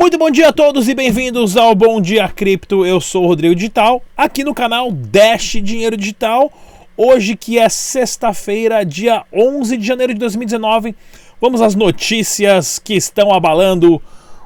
Muito bom dia a todos e bem-vindos ao Bom Dia Cripto. Eu sou o Rodrigo Digital, aqui no canal Dash Dinheiro Digital. Hoje que é sexta-feira, dia 11 de janeiro de 2019. Vamos às notícias que estão abalando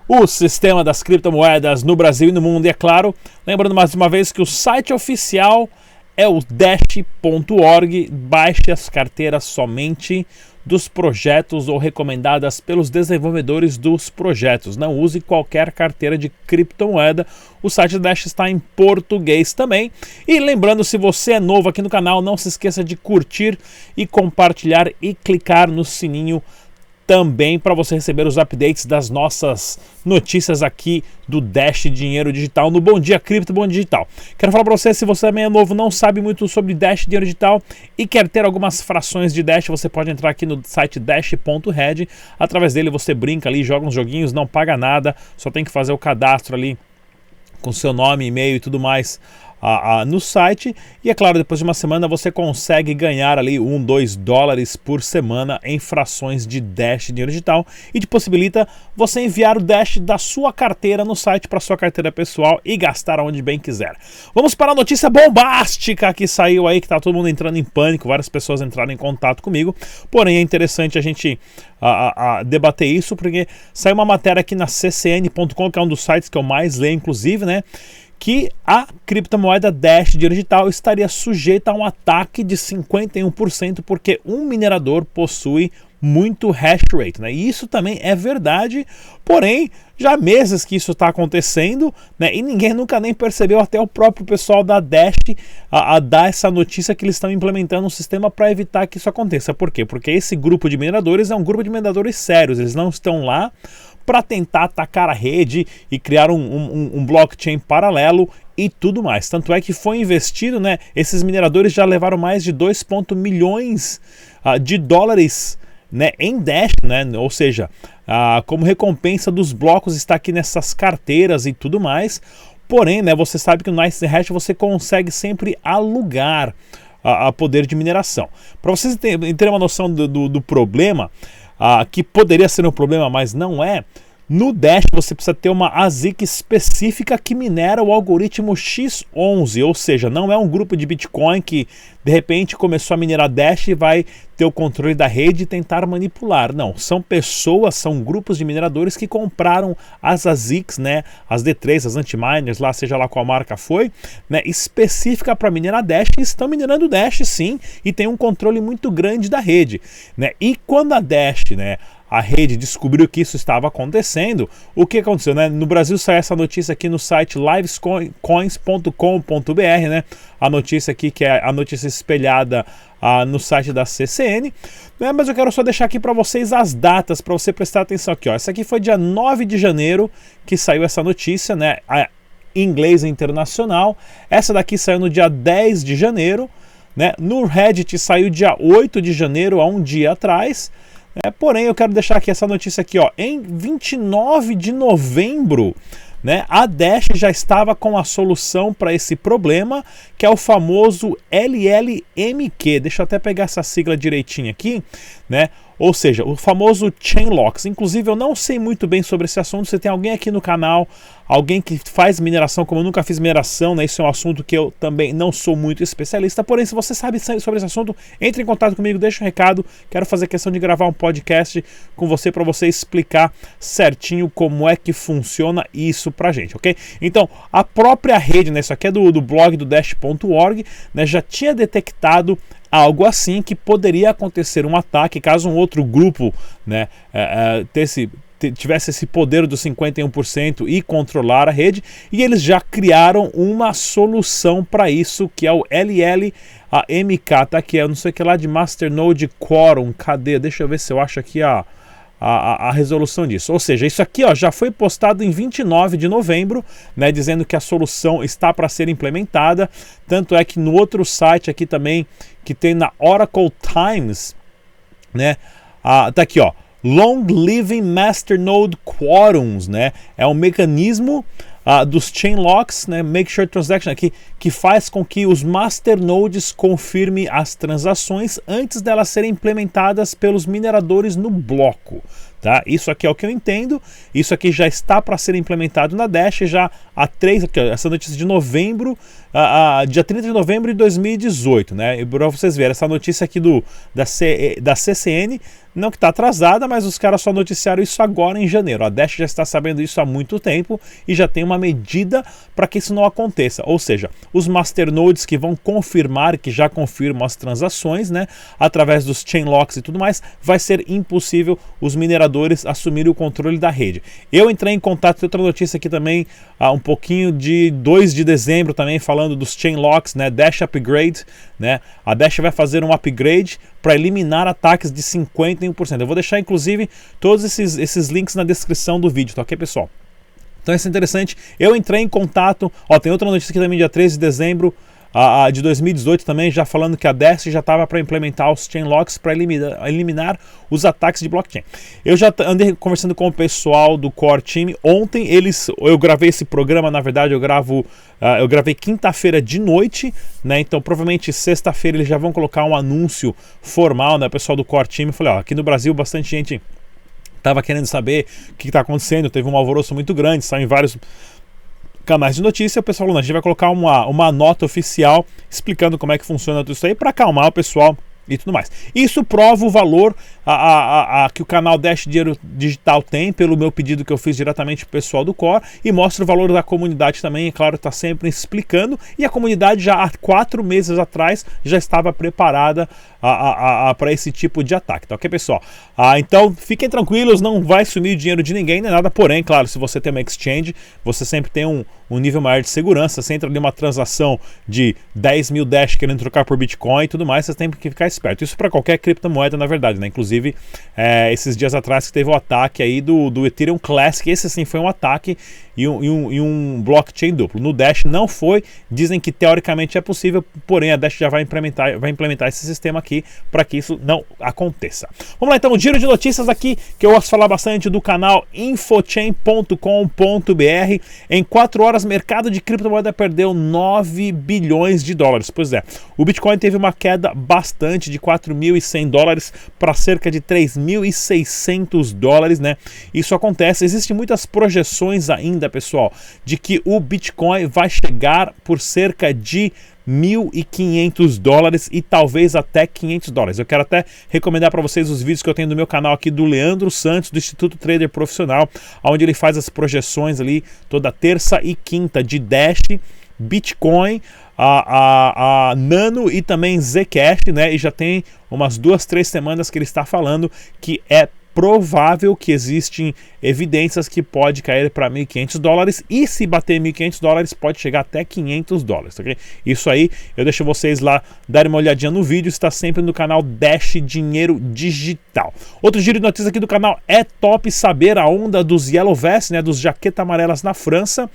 o sistema das criptomoedas no Brasil e no mundo. E é claro, lembrando mais uma vez que o site oficial é o dash.org. Baixe as carteiras somente dos projetos ou recomendadas pelos desenvolvedores dos projetos. Não use qualquer carteira de criptomoeda. O site Dash está em português também. E lembrando, se você é novo aqui no canal, não se esqueça de curtir e compartilhar e clicar no sininho também para você receber os updates das nossas notícias aqui do Dash Dinheiro Digital no Bom Dia Cripto Bom Digital. Quero falar para você, se você também é novo, não sabe muito sobre Dash Dinheiro Digital e quer ter algumas frações de Dash, você pode entrar aqui no site dash.red. Através dele você brinca ali, joga uns joguinhos, não paga nada, só tem que fazer o cadastro ali com seu nome, e-mail e tudo mais a, a, no site. E é claro, depois de uma semana você consegue ganhar ali 1, 2 dólares por semana em frações de Dash dinheiro digital e te possibilita você enviar o Dash da sua carteira no site para sua carteira pessoal e gastar onde bem quiser. Vamos para a notícia bombástica que saiu aí, que tá todo mundo entrando em pânico, várias pessoas entraram em contato comigo. Porém, é interessante a gente a, a, debater isso, porque saiu uma matéria aqui na ccn.com, que é um dos sites que eu mais leio, inclusive, né? Que a criptomoeda Dash digital estaria sujeita a um ataque de 51% porque um minerador possui muito hash rate, né? E isso também é verdade, porém, já há meses que isso está acontecendo, né? E ninguém nunca nem percebeu, até o próprio pessoal da Dash a, a dar essa notícia que eles estão implementando um sistema para evitar que isso aconteça. Por quê? Porque esse grupo de mineradores é um grupo de mineradores sérios, eles não estão lá para tentar atacar a rede e criar um, um, um, blockchain paralelo e tudo mais. Tanto é que foi investido, né? Esses mineradores já levaram mais de 2 milhões uh, de dólares né, em Dash, né? Ou seja, uh, como recompensa dos blocos está aqui nessas carteiras e tudo mais. Porém, né, você sabe que no Nice Hash você consegue sempre alugar a, a poder de mineração. Para vocês terem uma noção do, do, do problema, ah, que poderia ser um problema, mas não é. No Dash você precisa ter uma ASIC específica que minera o algoritmo X11, ou seja, não é um grupo de Bitcoin que de repente começou a minerar Dash e vai ter o controle da rede e tentar manipular. Não, são pessoas, são grupos de mineradores que compraram as ASICs, né, as D3, as anti-miners, lá seja lá qual marca foi, né, específica para minerar Dash e estão minerando Dash sim e tem um controle muito grande da rede, né? E quando a Dash, né, a rede descobriu que isso estava acontecendo, o que aconteceu? Né? No Brasil saiu essa notícia aqui no site livescoins.com.br, né? A notícia aqui que é a notícia espelhada ah, no site da CCN. Né? Mas eu quero só deixar aqui para vocês as datas, para você prestar atenção aqui. Ó. Essa aqui foi dia 9 de janeiro que saiu essa notícia, né? A, inglês internacional. Essa daqui saiu no dia 10 de janeiro. Né? No Reddit saiu dia 8 de janeiro, há um dia atrás. É, porém, eu quero deixar aqui essa notícia aqui, ó. Em 29 de novembro, né, a Dash já estava com a solução para esse problema, que é o famoso LLMQ. Deixa eu até pegar essa sigla direitinho aqui, né? Ou seja, o famoso chain locks. Inclusive, eu não sei muito bem sobre esse assunto. Você tem alguém aqui no canal, alguém que faz mineração, como eu nunca fiz mineração, né? Isso é um assunto que eu também não sou muito especialista. Porém, se você sabe sobre esse assunto, entre em contato comigo, deixa um recado. Quero fazer questão de gravar um podcast com você para você explicar certinho como é que funciona isso pra gente, ok? Então, a própria rede, né? Isso aqui é do, do blog do Dash.org, né? Já tinha detectado algo assim que poderia acontecer um ataque caso um outro grupo né, é, é, tesse, tivesse esse poder dos 51% e controlar a rede, e eles já criaram uma solução para isso, que é o LLMK, tá aqui, é não sei o que lá de Masternode Quorum, cadê? Deixa eu ver se eu acho aqui a a, a, resolução disso. Ou seja, isso aqui ó, já foi postado em 29 de novembro, né, dizendo que a solução está para ser implementada. Tanto é que no outro site aqui também, que tem na Oracle Times, né, ah, tá aqui ó, Long Living Masternode Quorums, né, é um mecanismo uh, dos chain locks, né, make sure transaction aqui, que faz com que os masternodes confirmem as transações antes delas serem implementadas pelos mineradores no bloco. Tá? Isso aqui é o que eu entendo. Isso aqui já está para ser implementado na Dash já há três. Aqui, ó, essa notícia de novembro, a, a, dia 30 de novembro de 2018, né? E para vocês verem, essa notícia aqui do, da, C, da CCN não que está atrasada, mas os caras só noticiaram isso agora em janeiro. A Dash já está sabendo isso há muito tempo e já tem uma medida para que isso não aconteça. Ou seja, os masternodes que vão confirmar, que já confirmam as transações, né, através dos chain locks e tudo mais, vai ser impossível os mineradores assumirem o controle da rede. Eu entrei em contato com outra notícia aqui também, um pouquinho de 2 de dezembro também falando dos chain locks, né, Dash upgrade, né? A Dash vai fazer um upgrade para eliminar ataques de 51%. Eu vou deixar inclusive todos esses, esses links na descrição do vídeo, tá ok, pessoal? Então isso é interessante. Eu entrei em contato, ó, tem outra notícia aqui também, dia 13 de dezembro, a, a de 2018 também, já falando que a Dash já estava para implementar os chain locks para eliminar, eliminar, os ataques de blockchain. Eu já andei conversando com o pessoal do Core Team. Ontem eles, eu gravei esse programa, na verdade eu gravo, uh, eu gravei quinta-feira de noite, né? Então provavelmente sexta-feira eles já vão colocar um anúncio formal, né? O pessoal do Core Team. Falei, aqui no Brasil bastante gente estava querendo saber o que está acontecendo, teve um alvoroço muito grande, saiu em vários canais de notícia, o pessoal falou, a gente vai colocar uma, uma nota oficial explicando como é que funciona tudo isso aí para acalmar o pessoal e tudo mais. Isso prova o valor a, a, a, que o canal Dash Dinheiro Digital tem, pelo meu pedido que eu fiz diretamente para o pessoal do Core, e mostra o valor da comunidade também, é claro, está sempre explicando, e a comunidade já há quatro meses atrás já estava preparada para esse tipo de ataque, tá ok, pessoal? Ah, então, fiquem tranquilos, não vai sumir o dinheiro de ninguém, nem nada, porém, claro, se você tem uma exchange, você sempre tem um, um nível maior de segurança, se entra ali uma transação de 10 mil Dash querendo trocar por Bitcoin e tudo mais, você tem que ficar esperto. Isso para qualquer criptomoeda, na verdade, né? Inclusive Inclusive, é, esses dias atrás que teve o ataque aí do, do Ethereum Classic, esse sim foi um ataque e um, e, um, e um blockchain duplo. No Dash não foi, dizem que teoricamente é possível, porém a Dash já vai implementar, vai implementar esse sistema aqui para que isso não aconteça. Vamos lá então, um giro de notícias aqui que eu gosto de falar bastante do canal infochain.com.br. Em 4 horas, mercado de criptomoeda perdeu 9 bilhões de dólares. Pois é, o Bitcoin teve uma queda bastante de 4.100 dólares para cerca de 3.600 dólares, né? Isso acontece, existem muitas projeções ainda, pessoal, de que o Bitcoin vai chegar por cerca de 1.500 dólares e talvez até 500 dólares. Eu quero até recomendar para vocês os vídeos que eu tenho no meu canal aqui do Leandro Santos, do Instituto Trader Profissional, onde ele faz as projeções ali toda terça e quinta de Dash, Bitcoin, a, a, a Nano e também Zcash, né? E já tem umas duas, três semanas que ele está falando que é provável que existem evidências que pode cair para 1.500 dólares e se bater 1.500 dólares pode chegar até 500 dólares, ok? Isso aí eu deixo vocês lá darem uma olhadinha no vídeo, está sempre no canal Dash Dinheiro Digital. Outro giro de notícias aqui do canal é top saber a onda dos Yellow Vest, né, dos jaqueta amarelas na França.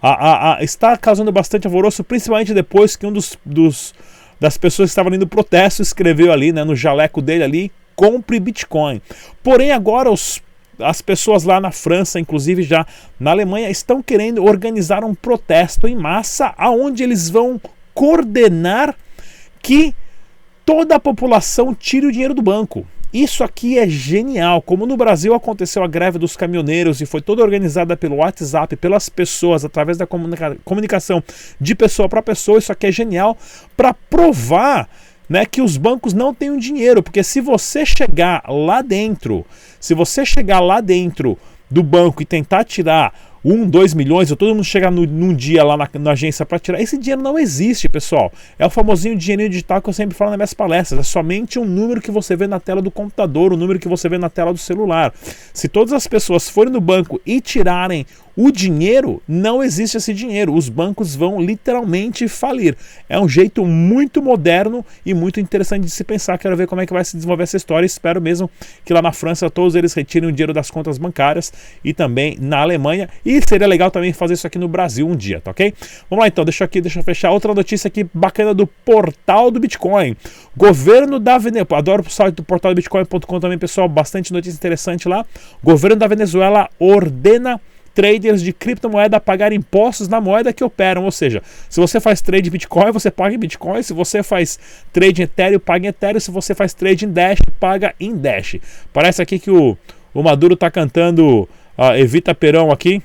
A, a, a, está causando bastante alvoroço, principalmente depois que um dos, dos das pessoas que estavam indo no protesto escreveu ali, né, no jaleco dele ali, compre Bitcoin. Porém, agora os as pessoas lá na França, inclusive já na Alemanha, estão querendo organizar um protesto em massa aonde eles vão coordenar que toda a população tire o dinheiro do banco. Isso aqui é genial. Como no Brasil aconteceu a greve dos caminhoneiros e foi toda organizada pelo WhatsApp, pelas pessoas, através da comunica comunicação de pessoa para pessoa, isso aqui é genial para provar né, que os bancos não têm o dinheiro, porque se você chegar lá dentro, se você chegar lá dentro do banco e tentar tirar um, dois milhões, ou todo mundo chegar no, num dia lá na, na agência para tirar. Esse dinheiro não existe, pessoal. É o famosinho dinheirinho digital que eu sempre falo nas minhas palestras. É somente um número que você vê na tela do computador, o um número que você vê na tela do celular. Se todas as pessoas forem no banco e tirarem o dinheiro, não existe esse dinheiro. Os bancos vão literalmente falir. É um jeito muito moderno e muito interessante de se pensar. Quero ver como é que vai se desenvolver essa história. Espero mesmo que lá na França todos eles retirem o dinheiro das contas bancárias e também na Alemanha. E seria legal também fazer isso aqui no Brasil um dia, tá ok? Vamos lá então, deixa aqui, deixa eu fechar outra notícia aqui bacana do portal do Bitcoin. Governo da Venezuela, adoro o site do portal do Bitcoin.com também, pessoal, bastante notícia interessante lá. Governo da Venezuela ordena traders de criptomoeda a pagar impostos na moeda que operam. Ou seja, se você faz trade em Bitcoin, você paga em Bitcoin. Se você faz trade em Ethereum, paga em Ethereum. Se você faz trade em Dash, paga em Dash. Parece aqui que o, o Maduro tá cantando uh, Evita Perão aqui,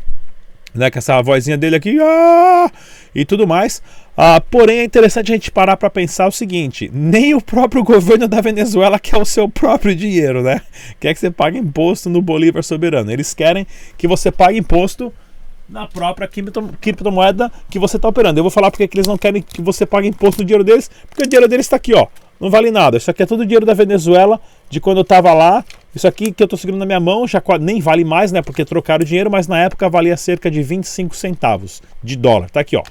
né, com essa vozinha dele aqui, ah, e tudo mais. Ah, porém, é interessante a gente parar para pensar o seguinte: nem o próprio governo da Venezuela quer o seu próprio dinheiro, né? Quer que você pague imposto no Bolívar soberano. Eles querem que você pague imposto na própria criptomoeda que você está operando. Eu vou falar porque eles não querem que você pague imposto no dinheiro deles, porque o dinheiro deles está aqui, ó. Não vale nada. Isso aqui é todo dinheiro da Venezuela, de quando eu estava lá. Isso aqui que eu estou segurando na minha mão já nem vale mais, né? Porque trocaram o dinheiro, mas na época valia cerca de 25 centavos de dólar. Tá aqui, ó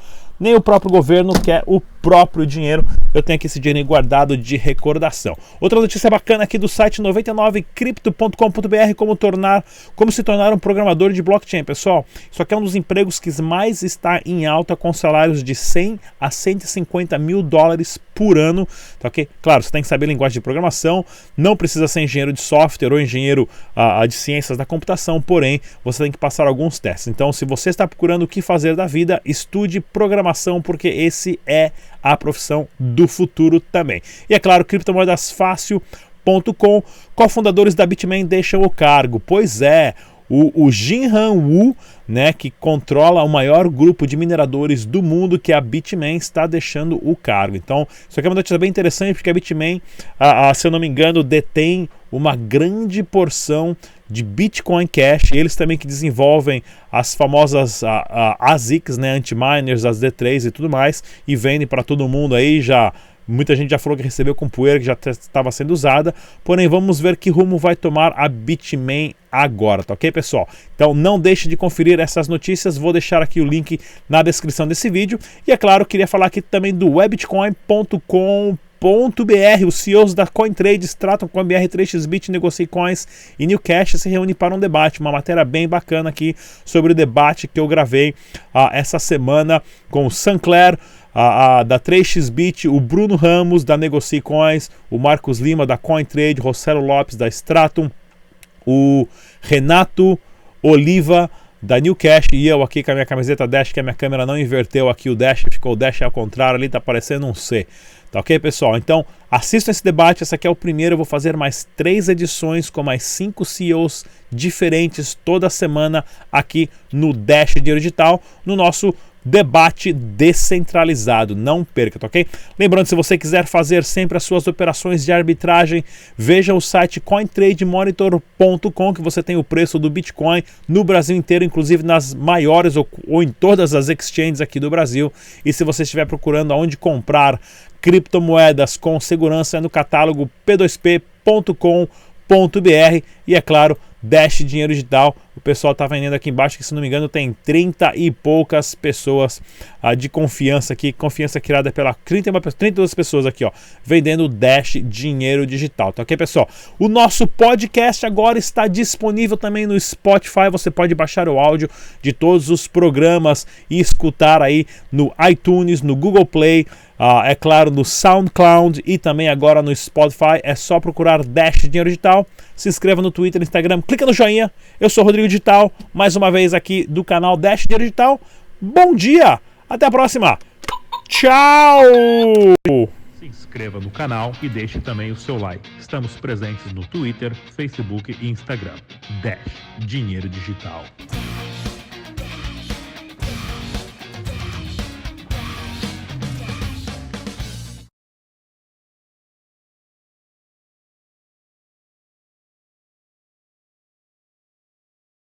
nem o próprio governo quer o próprio dinheiro. Eu tenho aqui esse dinheiro guardado de recordação. Outra notícia bacana aqui do site 99crypto.com.br como tornar, como se tornar um programador de blockchain, pessoal. Isso aqui é um dos empregos que mais está em alta com salários de 100 a 150 mil dólares por ano, tá ok? Claro, você tem que saber linguagem de programação, não precisa ser engenheiro de software ou engenheiro uh, de ciências da computação, porém você tem que passar alguns testes. Então, se você está procurando o que fazer da vida, estude programação porque esse é a profissão do futuro também. E é claro, criptomoedas fácil.com, cofundadores da Bitmain deixam o cargo. Pois é, o, o Jinhan Wu, né, que controla o maior grupo de mineradores do mundo, que é a Bitmain, está deixando o cargo. Então, isso aqui é uma notícia bem interessante, porque a Bitmain, a, a, se eu não me engano, detém uma grande porção de Bitcoin Cash, eles também que desenvolvem as famosas a, a, ASICs, né, anti-miners, as D3 e tudo mais, e vendem para todo mundo aí já. Muita gente já falou que recebeu com poeira, que já estava sendo usada. Porém, vamos ver que rumo vai tomar a Bitmain agora, tá ok, pessoal? Então não deixe de conferir essas notícias. Vou deixar aqui o link na descrição desse vídeo. E é claro, queria falar aqui também do webitcoin.com BR. Os CEOs da CoinTrades tratam com a BR3xBit, Negocie Coins e Newcash se reúnem para um debate. Uma matéria bem bacana aqui sobre o debate que eu gravei uh, essa semana com o Sancler. A, a, da 3xBit, o Bruno Ramos da Negocie Coins, o Marcos Lima da CoinTrade, Rossello Lopes da Stratum, o Renato Oliva da New Cash e eu aqui com a minha camiseta Dash, que a minha câmera não inverteu aqui o Dash, ficou o Dash ao contrário, ali tá parecendo um C. Tá ok, pessoal? Então, assistam esse debate. Esse aqui é o primeiro. Eu vou fazer mais três edições com mais cinco CEOs diferentes toda semana aqui no Dash Dinheiro Digital, no nosso debate descentralizado. Não perca, tá ok? Lembrando, se você quiser fazer sempre as suas operações de arbitragem, veja o site cointrademonitor.com que você tem o preço do Bitcoin no Brasil inteiro, inclusive nas maiores ou, ou em todas as exchanges aqui do Brasil. E se você estiver procurando aonde comprar criptomoedas com segurança, é no catálogo p2p.com.br e é claro, Dash Dinheiro Digital. O pessoal está vendendo aqui embaixo, que se não me engano tem 30 e poucas pessoas ah, de confiança aqui, confiança criada pela 30, 32 pessoas aqui, ó, vendendo Dash Dinheiro Digital, tá ok, pessoal? O nosso podcast agora está disponível também no Spotify, você pode baixar o áudio de todos os programas e escutar aí no iTunes, no Google Play, Uh, é claro, no SoundCloud e também agora no Spotify. É só procurar Dash Dinheiro Digital. Se inscreva no Twitter, Instagram, clica no joinha. Eu sou Rodrigo Digital, mais uma vez aqui do canal Dash Dinheiro Digital. Bom dia, até a próxima. Tchau! Se inscreva no canal e deixe também o seu like. Estamos presentes no Twitter, Facebook e Instagram. Dash Dinheiro Digital.